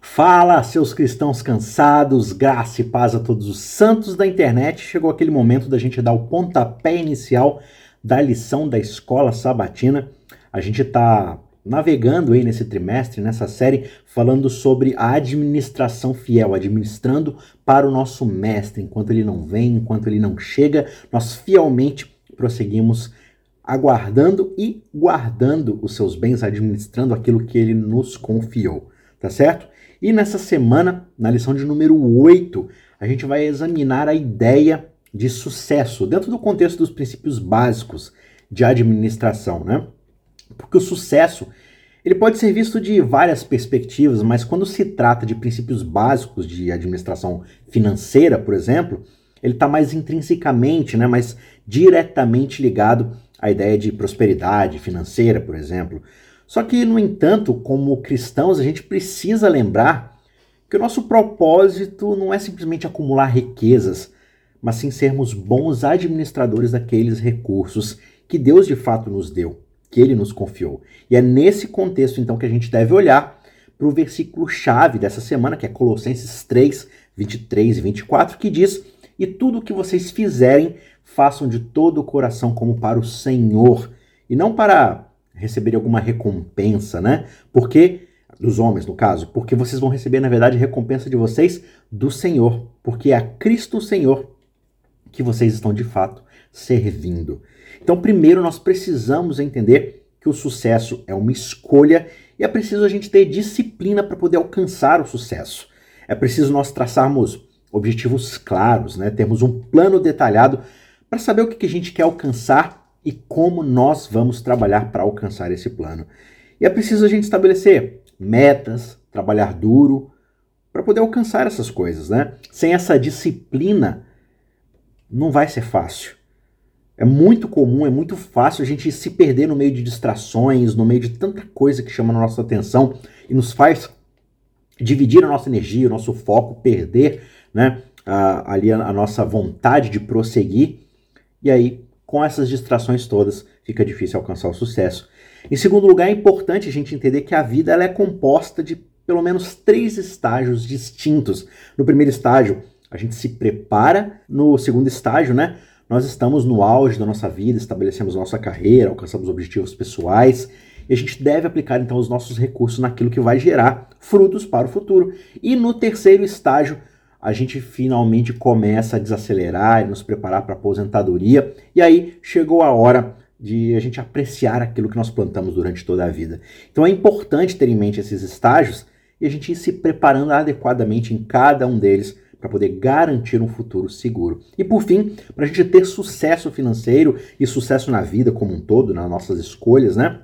Fala, seus cristãos cansados, graça e paz a todos os santos da internet. Chegou aquele momento da gente dar o pontapé inicial da lição da escola sabatina. A gente está navegando aí nesse trimestre, nessa série, falando sobre a administração fiel, administrando para o nosso mestre. Enquanto ele não vem, enquanto ele não chega, nós fielmente prosseguimos aguardando e guardando os seus bens, administrando aquilo que ele nos confiou, tá certo? E nessa semana, na lição de número 8, a gente vai examinar a ideia de sucesso dentro do contexto dos princípios básicos de administração, né? Porque o sucesso ele pode ser visto de várias perspectivas, mas quando se trata de princípios básicos de administração financeira, por exemplo, ele está mais intrinsecamente, né, mais diretamente ligado à ideia de prosperidade financeira, por exemplo. Só que, no entanto, como cristãos, a gente precisa lembrar que o nosso propósito não é simplesmente acumular riquezas, mas sim sermos bons administradores daqueles recursos que Deus de fato nos deu que ele nos confiou. E é nesse contexto, então, que a gente deve olhar para o versículo-chave dessa semana, que é Colossenses 3, 23 e 24, que diz: E tudo o que vocês fizerem, façam de todo o coração como para o Senhor, e não para receber alguma recompensa, né? Porque dos homens, no caso, porque vocês vão receber, na verdade, recompensa de vocês do Senhor, porque é a Cristo Senhor que vocês estão de fato servindo. Então, primeiro nós precisamos entender que o sucesso é uma escolha e é preciso a gente ter disciplina para poder alcançar o sucesso. É preciso nós traçarmos objetivos claros, né? termos um plano detalhado para saber o que a gente quer alcançar e como nós vamos trabalhar para alcançar esse plano. E é preciso a gente estabelecer metas, trabalhar duro para poder alcançar essas coisas, né? Sem essa disciplina, não vai ser fácil. É muito comum, é muito fácil a gente se perder no meio de distrações, no meio de tanta coisa que chama a nossa atenção e nos faz dividir a nossa energia, o nosso foco, perder né, ali a, a nossa vontade de prosseguir. E aí, com essas distrações todas, fica difícil alcançar o sucesso. Em segundo lugar, é importante a gente entender que a vida ela é composta de pelo menos três estágios distintos. No primeiro estágio, a gente se prepara, no segundo estágio, né, nós estamos no auge da nossa vida, estabelecemos nossa carreira, alcançamos objetivos pessoais e a gente deve aplicar então os nossos recursos naquilo que vai gerar frutos para o futuro. E no terceiro estágio, a gente finalmente começa a desacelerar e nos preparar para a aposentadoria, e aí chegou a hora de a gente apreciar aquilo que nós plantamos durante toda a vida. Então é importante ter em mente esses estágios e a gente ir se preparando adequadamente em cada um deles para poder garantir um futuro seguro. E por fim, para a gente ter sucesso financeiro e sucesso na vida como um todo, nas nossas escolhas, né?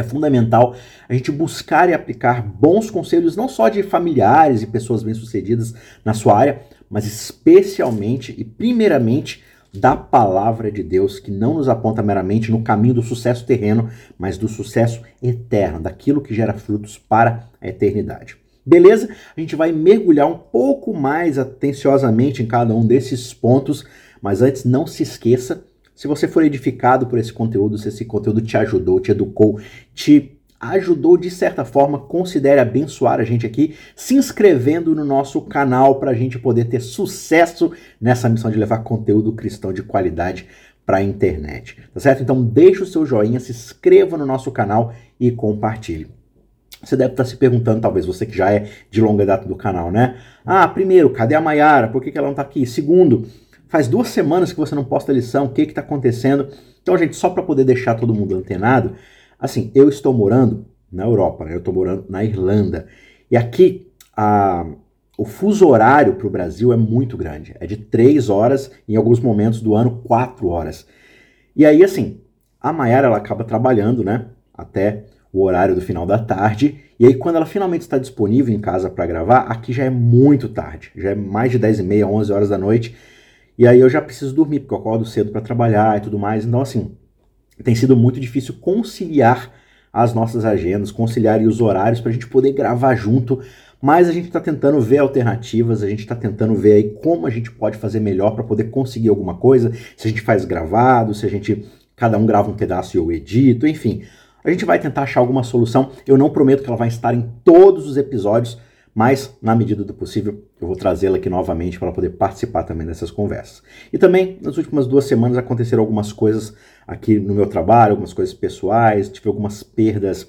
É fundamental a gente buscar e aplicar bons conselhos, não só de familiares e pessoas bem-sucedidas na sua área, mas especialmente e primeiramente da palavra de Deus, que não nos aponta meramente no caminho do sucesso terreno, mas do sucesso eterno, daquilo que gera frutos para a eternidade. Beleza? A gente vai mergulhar um pouco mais atenciosamente em cada um desses pontos, mas antes não se esqueça, se você for edificado por esse conteúdo, se esse conteúdo te ajudou, te educou, te ajudou de certa forma, considere abençoar a gente aqui, se inscrevendo no nosso canal para a gente poder ter sucesso nessa missão de levar conteúdo cristão de qualidade para a internet, tá certo? Então deixe o seu joinha, se inscreva no nosso canal e compartilhe. Você deve estar se perguntando, talvez você que já é de longa data do canal, né? Ah, primeiro, cadê a Mayara? Por que, que ela não está aqui? Segundo, faz duas semanas que você não posta lição, o que está acontecendo? Então, gente, só para poder deixar todo mundo antenado, assim, eu estou morando na Europa, né? eu estou morando na Irlanda. E aqui a, o fuso horário para o Brasil é muito grande. É de três horas, em alguns momentos do ano, quatro horas. E aí, assim, a Mayara ela acaba trabalhando, né? Até o horário do final da tarde. E aí, quando ela finalmente está disponível em casa para gravar, aqui já é muito tarde, já é mais de 10 e meia, 11 horas da noite. E aí eu já preciso dormir, porque eu acordo cedo para trabalhar e tudo mais. Então, assim, tem sido muito difícil conciliar as nossas agendas, conciliar os horários para a gente poder gravar junto. Mas a gente está tentando ver alternativas, a gente está tentando ver aí como a gente pode fazer melhor para poder conseguir alguma coisa. Se a gente faz gravado, se a gente cada um grava um pedaço e eu edito, enfim. A gente vai tentar achar alguma solução. Eu não prometo que ela vai estar em todos os episódios, mas na medida do possível eu vou trazê-la aqui novamente para poder participar também dessas conversas. E também nas últimas duas semanas aconteceram algumas coisas aqui no meu trabalho, algumas coisas pessoais, tive algumas perdas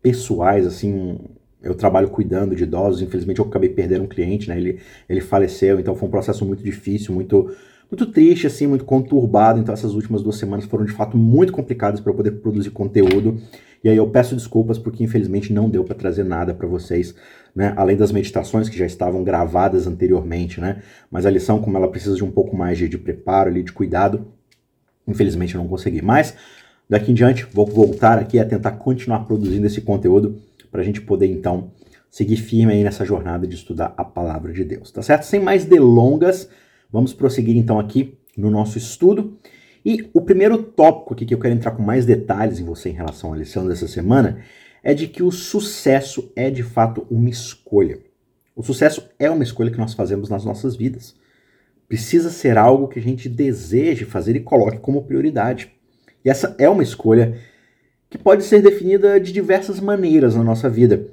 pessoais, assim, eu trabalho cuidando de idosos, infelizmente eu acabei perdendo um cliente, né? Ele, ele faleceu, então foi um processo muito difícil, muito muito triste, assim, muito conturbado. Então, essas últimas duas semanas foram de fato muito complicadas para eu poder produzir conteúdo. E aí eu peço desculpas porque infelizmente não deu para trazer nada para vocês, né? Além das meditações que já estavam gravadas anteriormente, né? Mas a lição, como ela precisa de um pouco mais de, de preparo ali, de cuidado, infelizmente eu não consegui. Mas daqui em diante vou voltar aqui a tentar continuar produzindo esse conteúdo para a gente poder então seguir firme aí nessa jornada de estudar a palavra de Deus, tá certo? Sem mais delongas, vamos prosseguir então aqui no nosso estudo. E o primeiro tópico aqui que eu quero entrar com mais detalhes em você em relação à lição dessa semana é de que o sucesso é de fato uma escolha. O sucesso é uma escolha que nós fazemos nas nossas vidas. Precisa ser algo que a gente deseje fazer e coloque como prioridade. E essa é uma escolha que pode ser definida de diversas maneiras na nossa vida.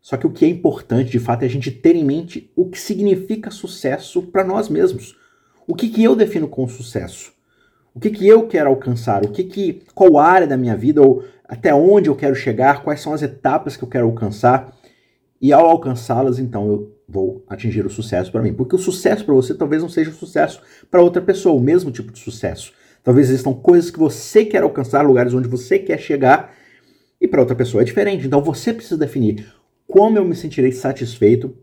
Só que o que é importante, de fato, é a gente ter em mente o que significa sucesso para nós mesmos. O que, que eu defino como sucesso? O que, que eu quero alcançar? O que, que qual área da minha vida ou até onde eu quero chegar? Quais são as etapas que eu quero alcançar? E ao alcançá-las, então eu vou atingir o sucesso para mim. Porque o sucesso para você talvez não seja o sucesso para outra pessoa, o mesmo tipo de sucesso. Talvez existam coisas que você quer alcançar, lugares onde você quer chegar, e para outra pessoa é diferente. Então você precisa definir como eu me sentirei satisfeito,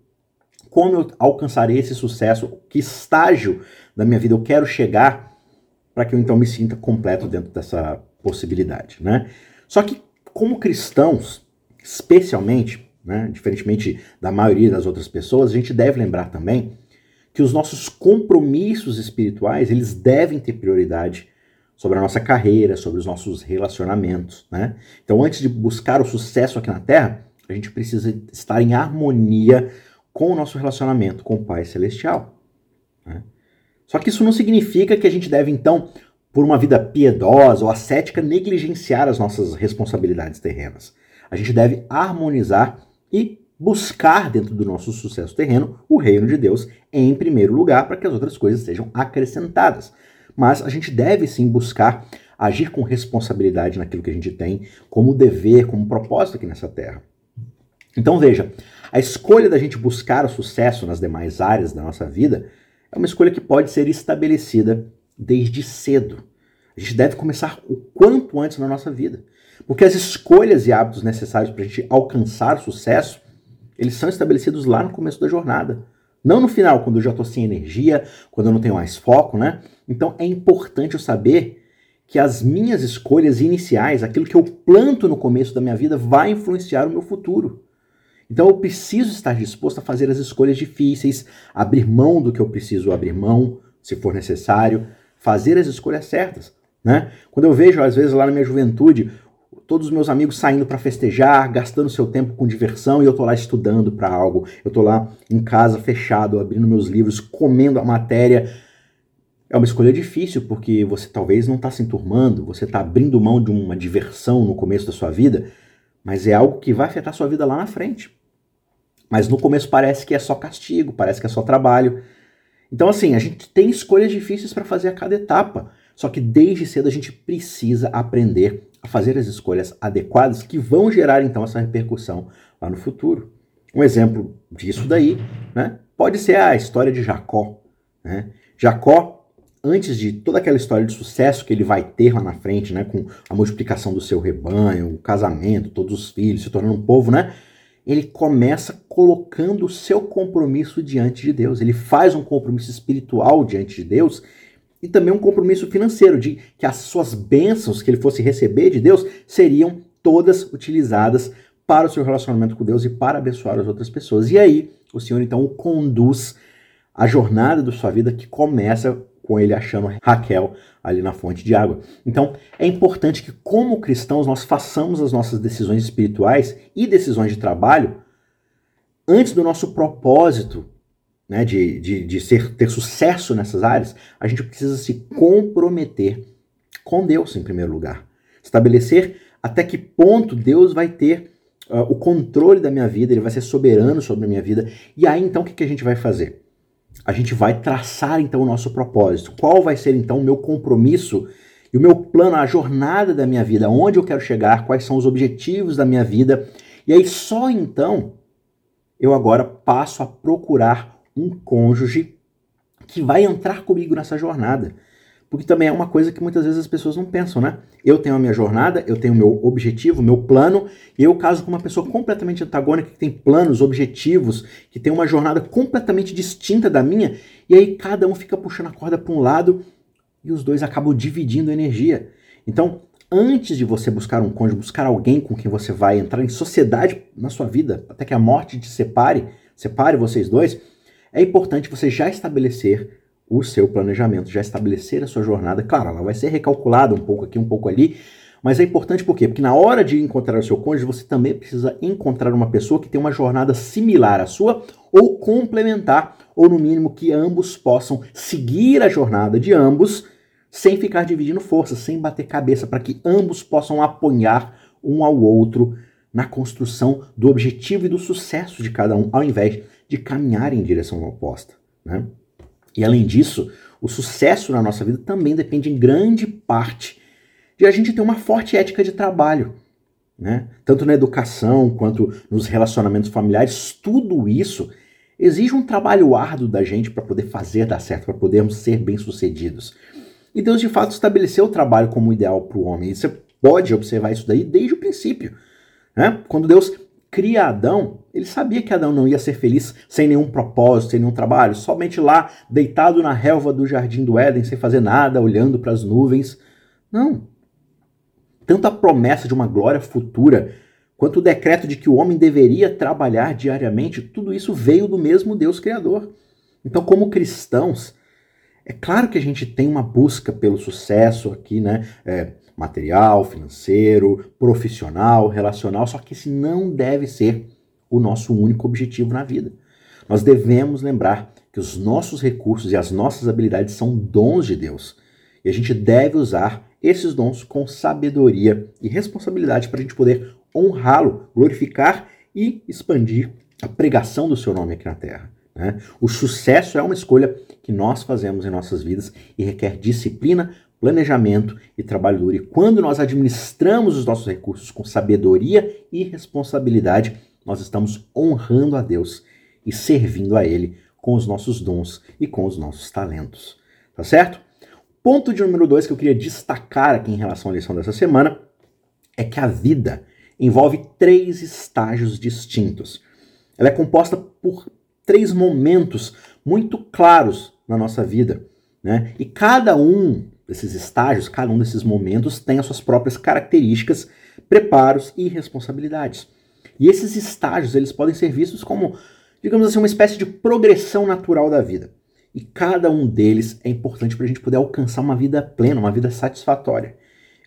como eu alcançarei esse sucesso, que estágio da minha vida eu quero chegar para que eu então me sinta completo dentro dessa possibilidade, né? Só que como cristãos, especialmente, né, diferentemente da maioria das outras pessoas, a gente deve lembrar também que os nossos compromissos espirituais, eles devem ter prioridade sobre a nossa carreira, sobre os nossos relacionamentos, né? Então, antes de buscar o sucesso aqui na Terra, a gente precisa estar em harmonia com o nosso relacionamento com o Pai Celestial. Né? Só que isso não significa que a gente deve, então, por uma vida piedosa ou ascética, negligenciar as nossas responsabilidades terrenas. A gente deve harmonizar e buscar dentro do nosso sucesso terreno o reino de Deus em primeiro lugar para que as outras coisas sejam acrescentadas. Mas a gente deve sim buscar agir com responsabilidade naquilo que a gente tem como dever, como propósito aqui nessa terra. Então veja, a escolha da gente buscar o sucesso nas demais áreas da nossa vida é uma escolha que pode ser estabelecida desde cedo. A gente deve começar o quanto antes na nossa vida. Porque as escolhas e hábitos necessários para a gente alcançar sucesso, eles são estabelecidos lá no começo da jornada. Não no final, quando eu já estou sem energia, quando eu não tenho mais foco, né? Então é importante eu saber que as minhas escolhas iniciais, aquilo que eu planto no começo da minha vida, vai influenciar o meu futuro. Então eu preciso estar disposto a fazer as escolhas difíceis, abrir mão do que eu preciso abrir mão, se for necessário, fazer as escolhas certas. Né? Quando eu vejo, às vezes, lá na minha juventude, todos os meus amigos saindo para festejar, gastando seu tempo com diversão, e eu tô lá estudando para algo, eu tô lá em casa fechado, abrindo meus livros, comendo a matéria. É uma escolha difícil, porque você talvez não está se enturmando, você está abrindo mão de uma diversão no começo da sua vida, mas é algo que vai afetar sua vida lá na frente. Mas no começo parece que é só castigo, parece que é só trabalho. Então, assim, a gente tem escolhas difíceis para fazer a cada etapa. Só que desde cedo a gente precisa aprender a fazer as escolhas adequadas que vão gerar então essa repercussão lá no futuro. Um exemplo disso daí né, pode ser a história de Jacó. Né? Jacó, antes de toda aquela história de sucesso que ele vai ter lá na frente, né, com a multiplicação do seu rebanho, o casamento, todos os filhos, se tornando um povo, né? Ele começa colocando o seu compromisso diante de Deus. Ele faz um compromisso espiritual diante de Deus e também um compromisso financeiro, de que as suas bênçãos que ele fosse receber de Deus seriam todas utilizadas para o seu relacionamento com Deus e para abençoar as outras pessoas. E aí, o Senhor então o conduz à jornada da sua vida que começa com ele achando Raquel ali na fonte de água. Então, é importante que, como cristãos, nós façamos as nossas decisões espirituais e decisões de trabalho antes do nosso propósito né, de, de, de ser, ter sucesso nessas áreas, a gente precisa se comprometer com Deus em primeiro lugar. Estabelecer até que ponto Deus vai ter uh, o controle da minha vida, ele vai ser soberano sobre a minha vida. E aí então o que, que a gente vai fazer? A gente vai traçar então o nosso propósito. Qual vai ser então o meu compromisso e o meu plano, a jornada da minha vida, onde eu quero chegar, quais são os objetivos da minha vida. E aí só então eu agora passo a procurar um cônjuge que vai entrar comigo nessa jornada. Porque também é uma coisa que muitas vezes as pessoas não pensam, né? Eu tenho a minha jornada, eu tenho o meu objetivo, o meu plano, e eu caso com uma pessoa completamente antagônica, que tem planos, objetivos, que tem uma jornada completamente distinta da minha, e aí cada um fica puxando a corda para um lado e os dois acabam dividindo energia. Então, antes de você buscar um cônjuge, buscar alguém com quem você vai entrar em sociedade na sua vida, até que a morte te separe, separe vocês dois, é importante você já estabelecer o seu planejamento, já estabelecer a sua jornada. Claro, ela vai ser recalculada um pouco aqui, um pouco ali, mas é importante por quê? Porque na hora de encontrar o seu cônjuge, você também precisa encontrar uma pessoa que tem uma jornada similar à sua ou complementar, ou no mínimo que ambos possam seguir a jornada de ambos sem ficar dividindo forças, sem bater cabeça, para que ambos possam apoiar um ao outro na construção do objetivo e do sucesso de cada um, ao invés de caminhar em direção oposta. Né? E além disso, o sucesso na nossa vida também depende em grande parte de a gente ter uma forte ética de trabalho. Né? Tanto na educação quanto nos relacionamentos familiares, tudo isso exige um trabalho árduo da gente para poder fazer dar certo, para podermos ser bem-sucedidos. E Deus de fato estabeleceu o trabalho como ideal para o homem. E você pode observar isso daí desde o princípio. Né? Quando Deus cria Adão, ele sabia que Adão não ia ser feliz sem nenhum propósito, sem nenhum trabalho, somente lá, deitado na relva do jardim do Éden, sem fazer nada, olhando para as nuvens. Não. Tanto a promessa de uma glória futura, quanto o decreto de que o homem deveria trabalhar diariamente, tudo isso veio do mesmo Deus Criador. Então, como cristãos, é claro que a gente tem uma busca pelo sucesso aqui, né? É, material, financeiro, profissional, relacional, só que esse não deve ser o nosso único objetivo na vida. Nós devemos lembrar que os nossos recursos e as nossas habilidades são dons de Deus. E a gente deve usar esses dons com sabedoria e responsabilidade para a gente poder honrá-lo, glorificar e expandir a pregação do seu nome aqui na terra. Né? O sucesso é uma escolha que nós fazemos em nossas vidas e requer disciplina, planejamento e trabalho duro. E quando nós administramos os nossos recursos com sabedoria e responsabilidade, nós estamos honrando a Deus e servindo a Ele com os nossos dons e com os nossos talentos. Tá certo? Ponto de número dois que eu queria destacar aqui em relação à lição dessa semana é que a vida envolve três estágios distintos. Ela é composta por três momentos muito claros na nossa vida. Né? E cada um desses estágios, cada um desses momentos tem as suas próprias características, preparos e responsabilidades. E esses estágios eles podem ser vistos como, digamos assim, uma espécie de progressão natural da vida. E cada um deles é importante para a gente poder alcançar uma vida plena, uma vida satisfatória.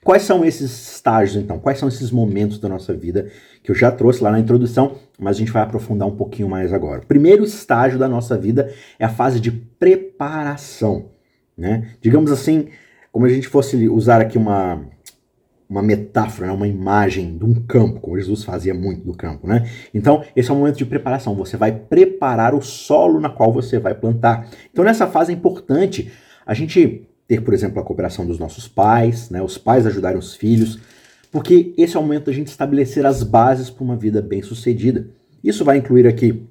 Quais são esses estágios, então? Quais são esses momentos da nossa vida que eu já trouxe lá na introdução, mas a gente vai aprofundar um pouquinho mais agora. O primeiro estágio da nossa vida é a fase de preparação. Né? Digamos assim, como a gente fosse usar aqui uma, uma metáfora, né? uma imagem de um campo, como Jesus fazia muito do campo. Né? Então, esse é o momento de preparação. Você vai preparar o solo na qual você vai plantar. Então, nessa fase é importante a gente ter, por exemplo, a cooperação dos nossos pais, né? os pais ajudarem os filhos, porque esse é o momento da gente estabelecer as bases para uma vida bem-sucedida. Isso vai incluir aqui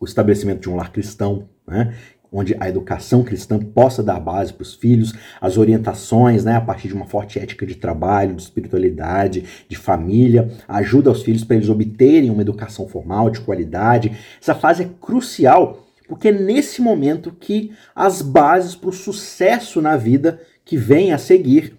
o estabelecimento de um lar cristão, né? Onde a educação cristã possa dar base para os filhos, as orientações, né, a partir de uma forte ética de trabalho, de espiritualidade, de família, ajuda aos filhos para eles obterem uma educação formal de qualidade. Essa fase é crucial porque é nesse momento que as bases para o sucesso na vida que vem a seguir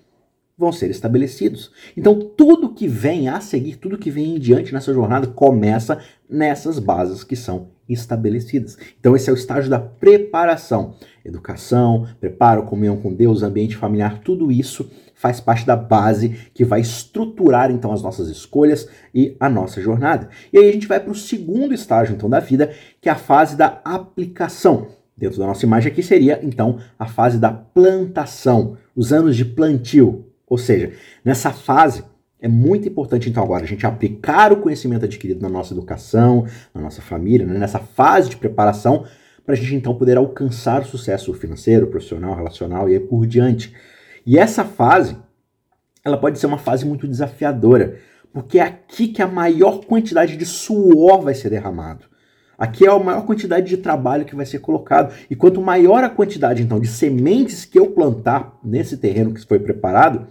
vão ser estabelecidos. Então, tudo que vem a seguir, tudo que vem em diante nessa jornada começa nessas bases que são estabelecidas. Então, esse é o estágio da preparação. Educação, preparo, comunhão com Deus, ambiente familiar, tudo isso faz parte da base que vai estruturar então as nossas escolhas e a nossa jornada. E aí a gente vai para o segundo estágio então da vida, que é a fase da aplicação. Dentro da nossa imagem aqui seria então a fase da plantação, os anos de plantio. Ou seja, nessa fase É muito importante, então, agora a gente aplicar o conhecimento adquirido na nossa educação, na nossa família, né, nessa fase de preparação, para a gente então poder alcançar o sucesso financeiro, profissional, relacional e aí por diante. E essa fase, ela pode ser uma fase muito desafiadora, porque é aqui que a maior quantidade de suor vai ser derramado. Aqui é a maior quantidade de trabalho que vai ser colocado. E quanto maior a quantidade, então, de sementes que eu plantar nesse terreno que foi preparado,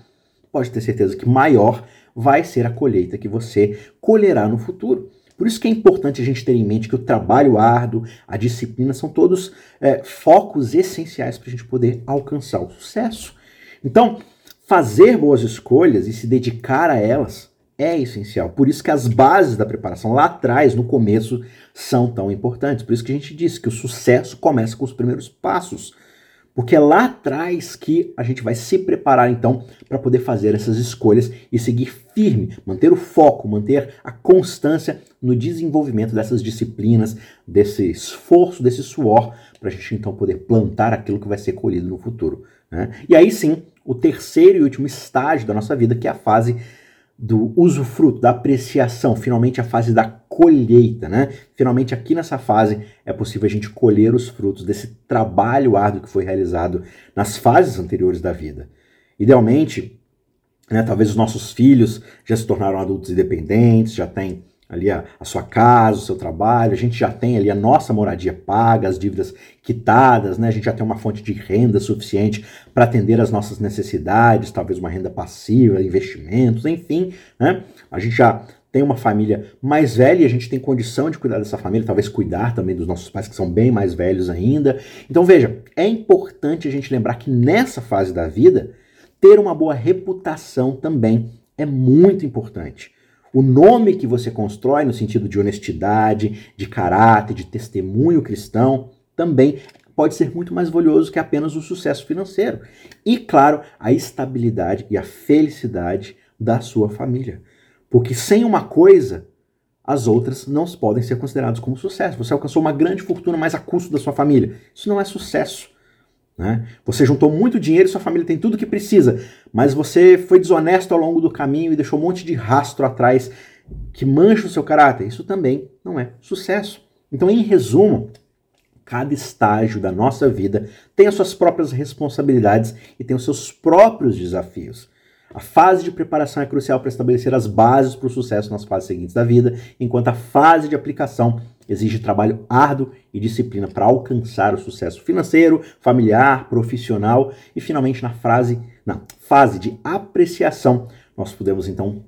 pode ter certeza que maior vai ser a colheita que você colherá no futuro. Por isso que é importante a gente ter em mente que o trabalho árduo, a disciplina, são todos é, focos essenciais para a gente poder alcançar o sucesso. Então, fazer boas escolhas e se dedicar a elas é essencial. Por isso que as bases da preparação lá atrás, no começo, são tão importantes. Por isso que a gente disse que o sucesso começa com os primeiros passos. Porque é lá atrás que a gente vai se preparar então para poder fazer essas escolhas e seguir firme, manter o foco, manter a constância no desenvolvimento dessas disciplinas, desse esforço, desse suor, para a gente então poder plantar aquilo que vai ser colhido no futuro. Né? E aí sim, o terceiro e último estágio da nossa vida, que é a fase do usufruto, da apreciação, finalmente a fase da colheita, né? Finalmente aqui nessa fase é possível a gente colher os frutos desse trabalho árduo que foi realizado nas fases anteriores da vida. Idealmente, né, talvez os nossos filhos já se tornaram adultos independentes, já têm ali a, a, sua casa, o seu trabalho, a gente já tem ali a nossa moradia paga, as dívidas quitadas, né? A gente já tem uma fonte de renda suficiente para atender as nossas necessidades, talvez uma renda passiva, investimentos, enfim, né? A gente já tem uma família mais velha e a gente tem condição de cuidar dessa família, talvez cuidar também dos nossos pais que são bem mais velhos ainda. Então veja, é importante a gente lembrar que nessa fase da vida ter uma boa reputação também é muito importante. O nome que você constrói no sentido de honestidade, de caráter, de testemunho cristão, também pode ser muito mais valioso que apenas o sucesso financeiro. E, claro, a estabilidade e a felicidade da sua família. Porque sem uma coisa, as outras não podem ser consideradas como sucesso. Você alcançou uma grande fortuna, mas a custo da sua família. Isso não é sucesso. Né? Você juntou muito dinheiro e sua família tem tudo que precisa, mas você foi desonesto ao longo do caminho e deixou um monte de rastro atrás que mancha o seu caráter. Isso também não é sucesso. Então, em resumo, cada estágio da nossa vida tem as suas próprias responsabilidades e tem os seus próprios desafios. A fase de preparação é crucial para estabelecer as bases para o sucesso nas fases seguintes da vida, enquanto a fase de aplicação exige trabalho árduo e disciplina para alcançar o sucesso financeiro, familiar, profissional e finalmente na frase, na fase de apreciação, nós podemos então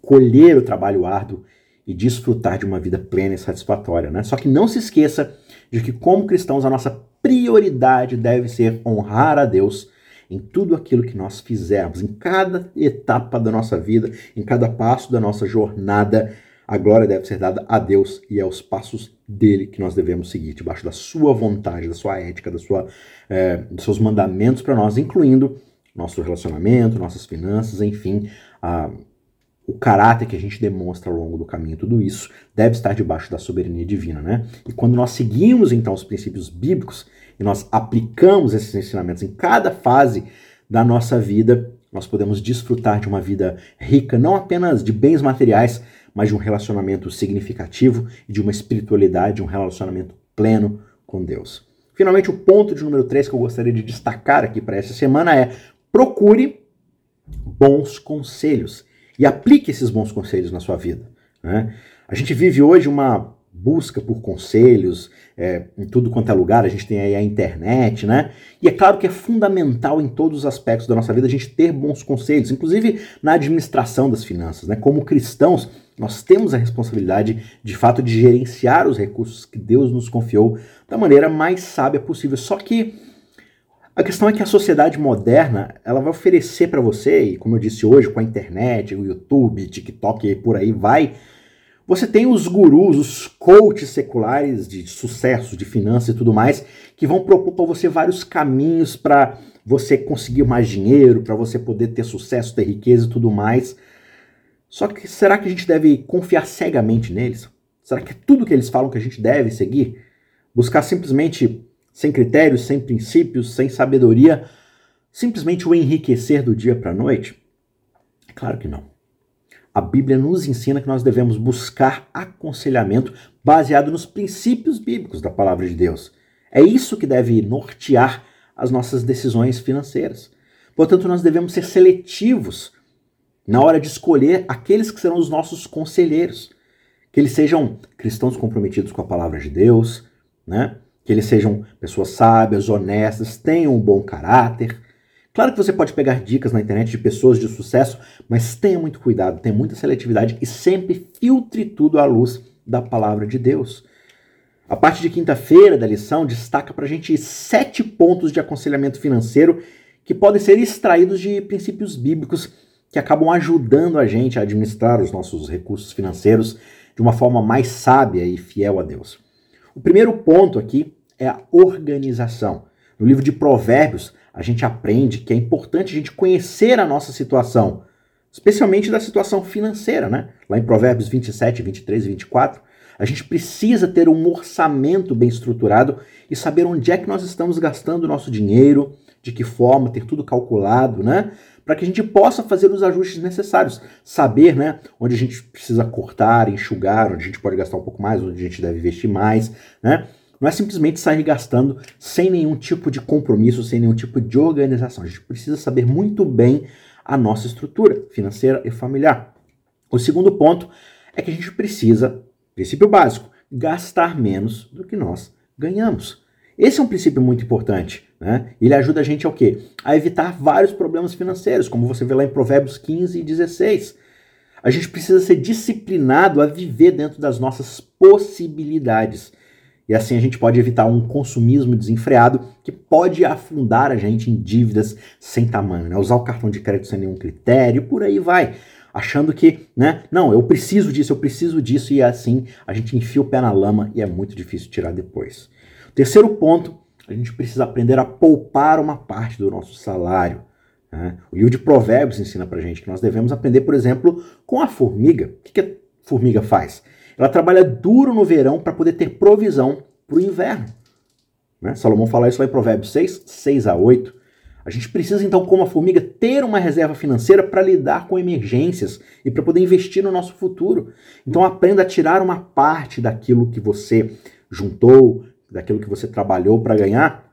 colher o trabalho árduo e desfrutar de uma vida plena e satisfatória, né? Só que não se esqueça de que como cristãos a nossa prioridade deve ser honrar a Deus em tudo aquilo que nós fizermos, em cada etapa da nossa vida, em cada passo da nossa jornada a glória deve ser dada a Deus e aos passos dele que nós devemos seguir, debaixo da sua vontade, da sua ética, da sua, é, dos seus mandamentos para nós, incluindo nosso relacionamento, nossas finanças, enfim, a, o caráter que a gente demonstra ao longo do caminho, tudo isso deve estar debaixo da soberania divina, né? E quando nós seguimos então os princípios bíblicos e nós aplicamos esses ensinamentos em cada fase da nossa vida, nós podemos desfrutar de uma vida rica, não apenas de bens materiais, mas de um relacionamento significativo e de uma espiritualidade, um relacionamento pleno com Deus. Finalmente, o ponto de número 3 que eu gostaria de destacar aqui para essa semana é: procure bons conselhos e aplique esses bons conselhos na sua vida. Né? A gente vive hoje uma busca por conselhos é, em tudo quanto é lugar, a gente tem aí a internet, né? E é claro que é fundamental em todos os aspectos da nossa vida a gente ter bons conselhos, inclusive na administração das finanças, né? Como cristãos, nós temos a responsabilidade, de fato, de gerenciar os recursos que Deus nos confiou da maneira mais sábia possível. Só que a questão é que a sociedade moderna, ela vai oferecer para você, e como eu disse hoje, com a internet, o YouTube, TikTok e por aí vai, você tem os gurus, os coaches seculares de sucesso, de finanças e tudo mais, que vão propor para você vários caminhos para você conseguir mais dinheiro, para você poder ter sucesso, ter riqueza e tudo mais. Só que será que a gente deve confiar cegamente neles? Será que é tudo que eles falam que a gente deve seguir? Buscar simplesmente sem critérios, sem princípios, sem sabedoria, simplesmente o enriquecer do dia para a noite? Claro que não. A Bíblia nos ensina que nós devemos buscar aconselhamento baseado nos princípios bíblicos da palavra de Deus. É isso que deve nortear as nossas decisões financeiras. Portanto, nós devemos ser seletivos na hora de escolher aqueles que serão os nossos conselheiros. Que eles sejam cristãos comprometidos com a palavra de Deus, né? que eles sejam pessoas sábias, honestas, tenham um bom caráter. Claro que você pode pegar dicas na internet de pessoas de sucesso, mas tenha muito cuidado, tenha muita seletividade e sempre filtre tudo à luz da palavra de Deus. A parte de quinta-feira da lição destaca para a gente sete pontos de aconselhamento financeiro que podem ser extraídos de princípios bíblicos que acabam ajudando a gente a administrar os nossos recursos financeiros de uma forma mais sábia e fiel a Deus. O primeiro ponto aqui é a organização. No livro de Provérbios, a gente aprende que é importante a gente conhecer a nossa situação, especialmente da situação financeira, né? Lá em Provérbios 27, 23 e 24, a gente precisa ter um orçamento bem estruturado e saber onde é que nós estamos gastando o nosso dinheiro, de que forma, ter tudo calculado, né? Para que a gente possa fazer os ajustes necessários. Saber, né? Onde a gente precisa cortar, enxugar, onde a gente pode gastar um pouco mais, onde a gente deve investir mais, né? Não é simplesmente sair gastando sem nenhum tipo de compromisso, sem nenhum tipo de organização. A gente precisa saber muito bem a nossa estrutura financeira e familiar. O segundo ponto é que a gente precisa Princípio básico: gastar menos do que nós ganhamos. Esse é um princípio muito importante. Né? Ele ajuda a gente ao quê? A evitar vários problemas financeiros, como você vê lá em Provérbios 15 e 16. A gente precisa ser disciplinado a viver dentro das nossas possibilidades. E assim a gente pode evitar um consumismo desenfreado que pode afundar a gente em dívidas sem tamanho. Né? Usar o cartão de crédito sem nenhum critério, por aí vai achando que, né, não, eu preciso disso, eu preciso disso, e assim a gente enfia o pé na lama e é muito difícil tirar depois. Terceiro ponto, a gente precisa aprender a poupar uma parte do nosso salário. Né? O livro de Provérbios ensina pra gente que nós devemos aprender, por exemplo, com a formiga. O que, a formiga faz? Ela trabalha duro no verão para poder ter provisão para o inverno. Né? Salomão fala isso lá em Provérbios 6, 6 a 8. A gente precisa, então, como a formiga, ter uma reserva financeira para lidar com emergências e para poder investir no nosso futuro. Então, aprenda a tirar uma parte daquilo que você juntou, daquilo que você trabalhou para ganhar.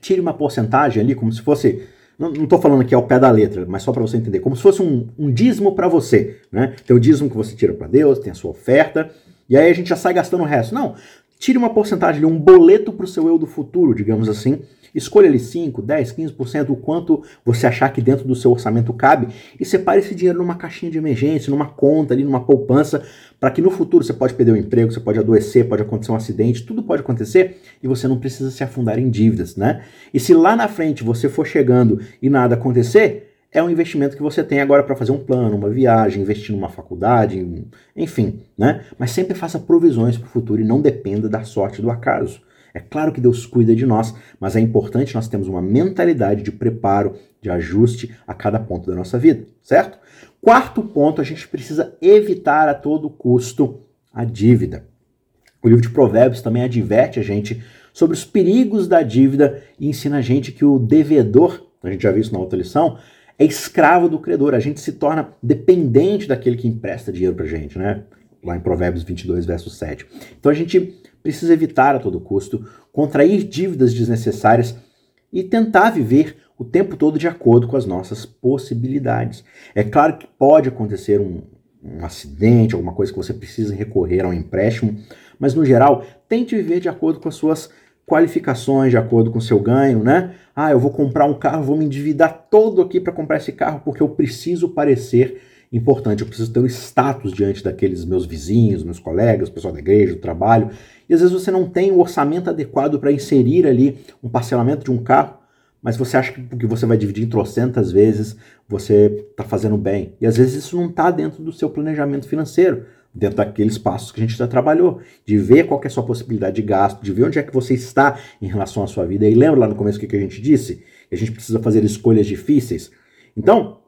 Tire uma porcentagem ali, como se fosse. Não estou falando aqui ao pé da letra, mas só para você entender. Como se fosse um, um dízimo para você. Né? Tem o dízimo que você tira para Deus, tem a sua oferta, e aí a gente já sai gastando o resto. Não. Tire uma porcentagem, um boleto para o seu eu do futuro, digamos assim, Escolha ali 5, 10, 15%, o quanto você achar que dentro do seu orçamento cabe e separe esse dinheiro numa caixinha de emergência, numa conta ali, numa poupança, para que no futuro você pode perder o emprego, você pode adoecer, pode acontecer um acidente, tudo pode acontecer e você não precisa se afundar em dívidas, né? E se lá na frente você for chegando e nada acontecer, é um investimento que você tem agora para fazer um plano, uma viagem, investir numa faculdade, enfim, né? Mas sempre faça provisões para o futuro e não dependa da sorte do acaso. É claro que Deus cuida de nós, mas é importante nós termos uma mentalidade de preparo, de ajuste a cada ponto da nossa vida, certo? Quarto ponto, a gente precisa evitar a todo custo a dívida. O livro de Provérbios também adverte a gente sobre os perigos da dívida e ensina a gente que o devedor, a gente já viu isso na outra lição, é escravo do credor. A gente se torna dependente daquele que empresta dinheiro pra gente, né? Lá em Provérbios 22, verso 7. Então a gente precisa evitar a todo custo, contrair dívidas desnecessárias e tentar viver o tempo todo de acordo com as nossas possibilidades. É claro que pode acontecer um, um acidente, alguma coisa que você precisa recorrer a um empréstimo, mas no geral, tente viver de acordo com as suas qualificações, de acordo com o seu ganho, né? Ah, eu vou comprar um carro, vou me endividar todo aqui para comprar esse carro porque eu preciso parecer importante, eu preciso ter um status diante daqueles meus vizinhos, meus colegas, pessoal da igreja, do trabalho. E às vezes você não tem o orçamento adequado para inserir ali um parcelamento de um carro, mas você acha que porque você vai dividir em trocentas vezes, você está fazendo bem. E às vezes isso não está dentro do seu planejamento financeiro, dentro daqueles passos que a gente já trabalhou, de ver qual é a sua possibilidade de gasto, de ver onde é que você está em relação à sua vida. E lembra lá no começo o que a gente disse? Que a gente precisa fazer escolhas difíceis. Então,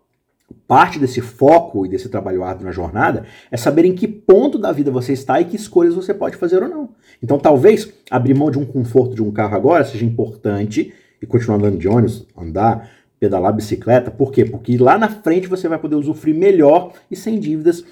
Parte desse foco e desse trabalho árduo na jornada é saber em que ponto da vida você está e que escolhas você pode fazer ou não. Então, talvez abrir mão de um conforto de um carro agora seja importante e continuar andando de ônibus, andar, pedalar bicicleta. Por quê? Porque lá na frente você vai poder usufruir melhor e sem dívidas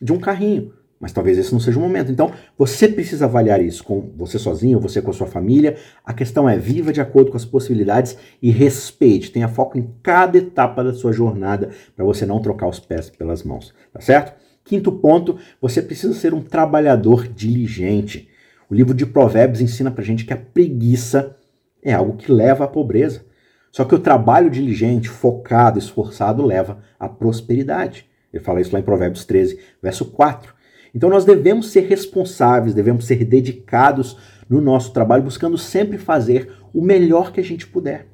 de um carrinho. Mas talvez esse não seja o momento. Então, você precisa avaliar isso com você sozinho, você com a sua família. A questão é viva de acordo com as possibilidades e respeite. Tenha foco em cada etapa da sua jornada para você não trocar os pés pelas mãos, tá certo? Quinto ponto, você precisa ser um trabalhador diligente. O livro de Provérbios ensina pra gente que a preguiça é algo que leva à pobreza. Só que o trabalho diligente, focado, esforçado leva à prosperidade. Ele fala isso lá em Provérbios 13, verso 4. Então nós devemos ser responsáveis, devemos ser dedicados no nosso trabalho, buscando sempre fazer o melhor que a gente puder.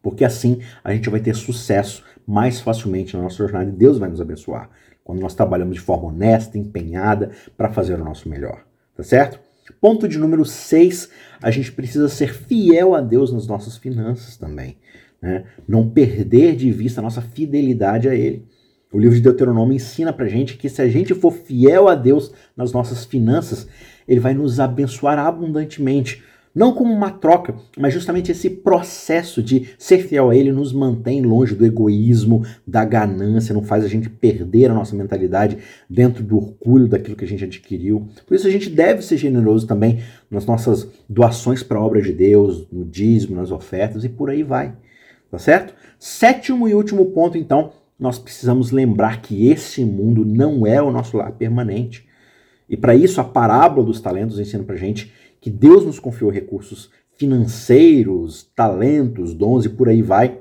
Porque assim a gente vai ter sucesso mais facilmente na nossa jornada e Deus vai nos abençoar. Quando nós trabalhamos de forma honesta, empenhada para fazer o nosso melhor. Tá certo? Ponto de número 6, a gente precisa ser fiel a Deus nas nossas finanças também. Né? Não perder de vista a nossa fidelidade a Ele. O livro de Deuteronômio ensina pra gente que se a gente for fiel a Deus nas nossas finanças, ele vai nos abençoar abundantemente. Não como uma troca, mas justamente esse processo de ser fiel a Ele nos mantém longe do egoísmo, da ganância, não faz a gente perder a nossa mentalidade dentro do orgulho daquilo que a gente adquiriu. Por isso a gente deve ser generoso também nas nossas doações para a obra de Deus, no dízimo, nas ofertas e por aí vai. Tá certo? Sétimo e último ponto, então, nós precisamos lembrar que esse mundo não é o nosso lar permanente. E para isso, a parábola dos talentos ensina para gente que Deus nos confiou recursos financeiros, talentos, dons e por aí vai,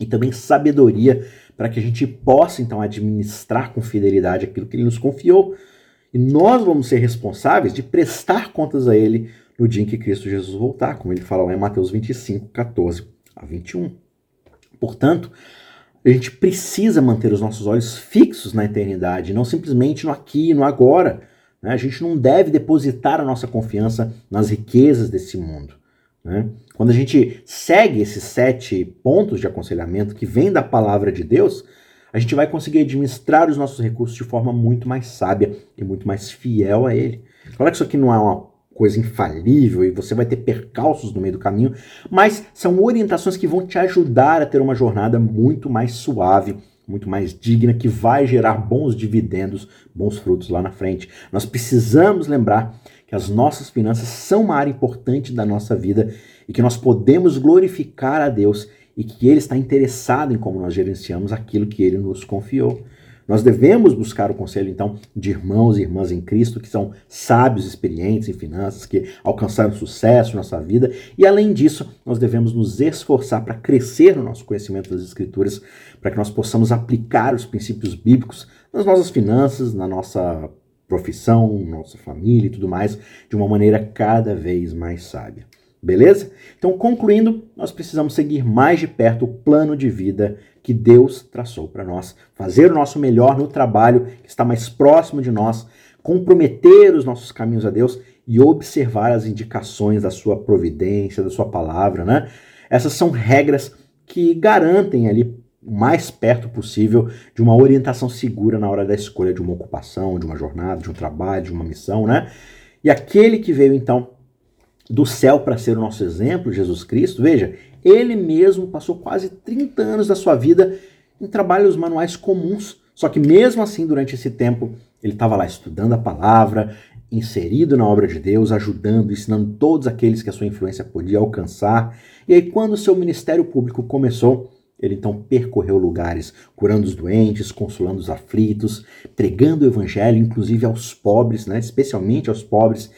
e também sabedoria para que a gente possa então administrar com fidelidade aquilo que Ele nos confiou. E nós vamos ser responsáveis de prestar contas a Ele no dia em que Cristo Jesus voltar, como ele fala lá em Mateus 25, 14 a 21. Portanto, a gente precisa manter os nossos olhos fixos na eternidade, não simplesmente no aqui e no agora. Né? A gente não deve depositar a nossa confiança nas riquezas desse mundo. Né? Quando a gente segue esses sete pontos de aconselhamento que vêm da palavra de Deus, a gente vai conseguir administrar os nossos recursos de forma muito mais sábia e muito mais fiel a Ele. Claro que isso aqui não é uma coisa infalível e você vai ter percalços no meio do caminho, mas são orientações que vão te ajudar a ter uma jornada muito mais suave, muito mais digna, que vai gerar bons dividendos, bons frutos lá na frente. Nós precisamos lembrar que as nossas finanças são uma área importante da nossa vida e que nós podemos glorificar a Deus e que Ele está interessado em como nós gerenciamos aquilo que Ele nos confiou. Nós devemos buscar o conselho, então, de irmãos e irmãs em Cristo que são sábios, experientes em finanças, que alcançaram sucesso na nossa vida. E, além disso, nós devemos nos esforçar para crescer no nosso conhecimento das Escrituras, para que nós possamos aplicar os princípios bíblicos nas nossas finanças, na nossa profissão, nossa família e tudo mais, de uma maneira cada vez mais sábia. Beleza? Então, concluindo, nós precisamos seguir mais de perto o plano de vida que Deus traçou para nós, fazer o nosso melhor no trabalho que está mais próximo de nós, comprometer os nossos caminhos a Deus e observar as indicações da sua providência, da sua palavra, né? Essas são regras que garantem ali o mais perto possível de uma orientação segura na hora da escolha de uma ocupação, de uma jornada, de um trabalho, de uma missão, né? E aquele que veio então do céu para ser o nosso exemplo, Jesus Cristo, veja, ele mesmo passou quase 30 anos da sua vida em trabalhos manuais comuns. Só que mesmo assim, durante esse tempo, ele estava lá estudando a palavra, inserido na obra de Deus, ajudando, ensinando todos aqueles que a sua influência podia alcançar. E aí, quando o seu ministério público começou, ele então percorreu lugares, curando os doentes, consolando os aflitos, pregando o evangelho, inclusive aos pobres, né, especialmente aos pobres.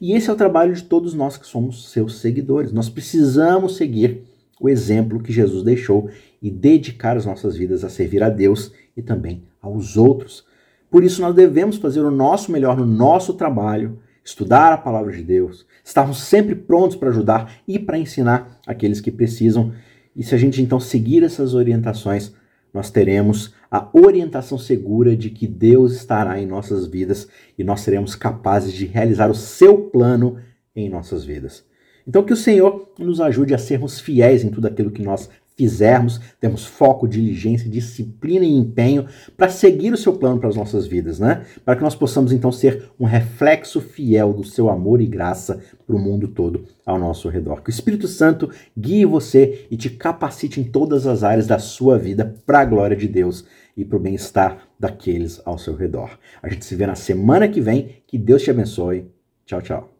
E esse é o trabalho de todos nós que somos seus seguidores. Nós precisamos seguir o exemplo que Jesus deixou e dedicar as nossas vidas a servir a Deus e também aos outros. Por isso, nós devemos fazer o nosso melhor no nosso trabalho, estudar a palavra de Deus, estarmos sempre prontos para ajudar e para ensinar aqueles que precisam. E se a gente então seguir essas orientações, nós teremos a orientação segura de que Deus estará em nossas vidas e nós seremos capazes de realizar o seu plano em nossas vidas. Então, que o Senhor nos ajude a sermos fiéis em tudo aquilo que nós fizermos, temos foco, diligência, disciplina e empenho para seguir o seu plano para as nossas vidas, né? Para que nós possamos então ser um reflexo fiel do seu amor e graça para o mundo todo ao nosso redor. Que o Espírito Santo guie você e te capacite em todas as áreas da sua vida para a glória de Deus e para o bem-estar daqueles ao seu redor. A gente se vê na semana que vem. Que Deus te abençoe. Tchau, tchau.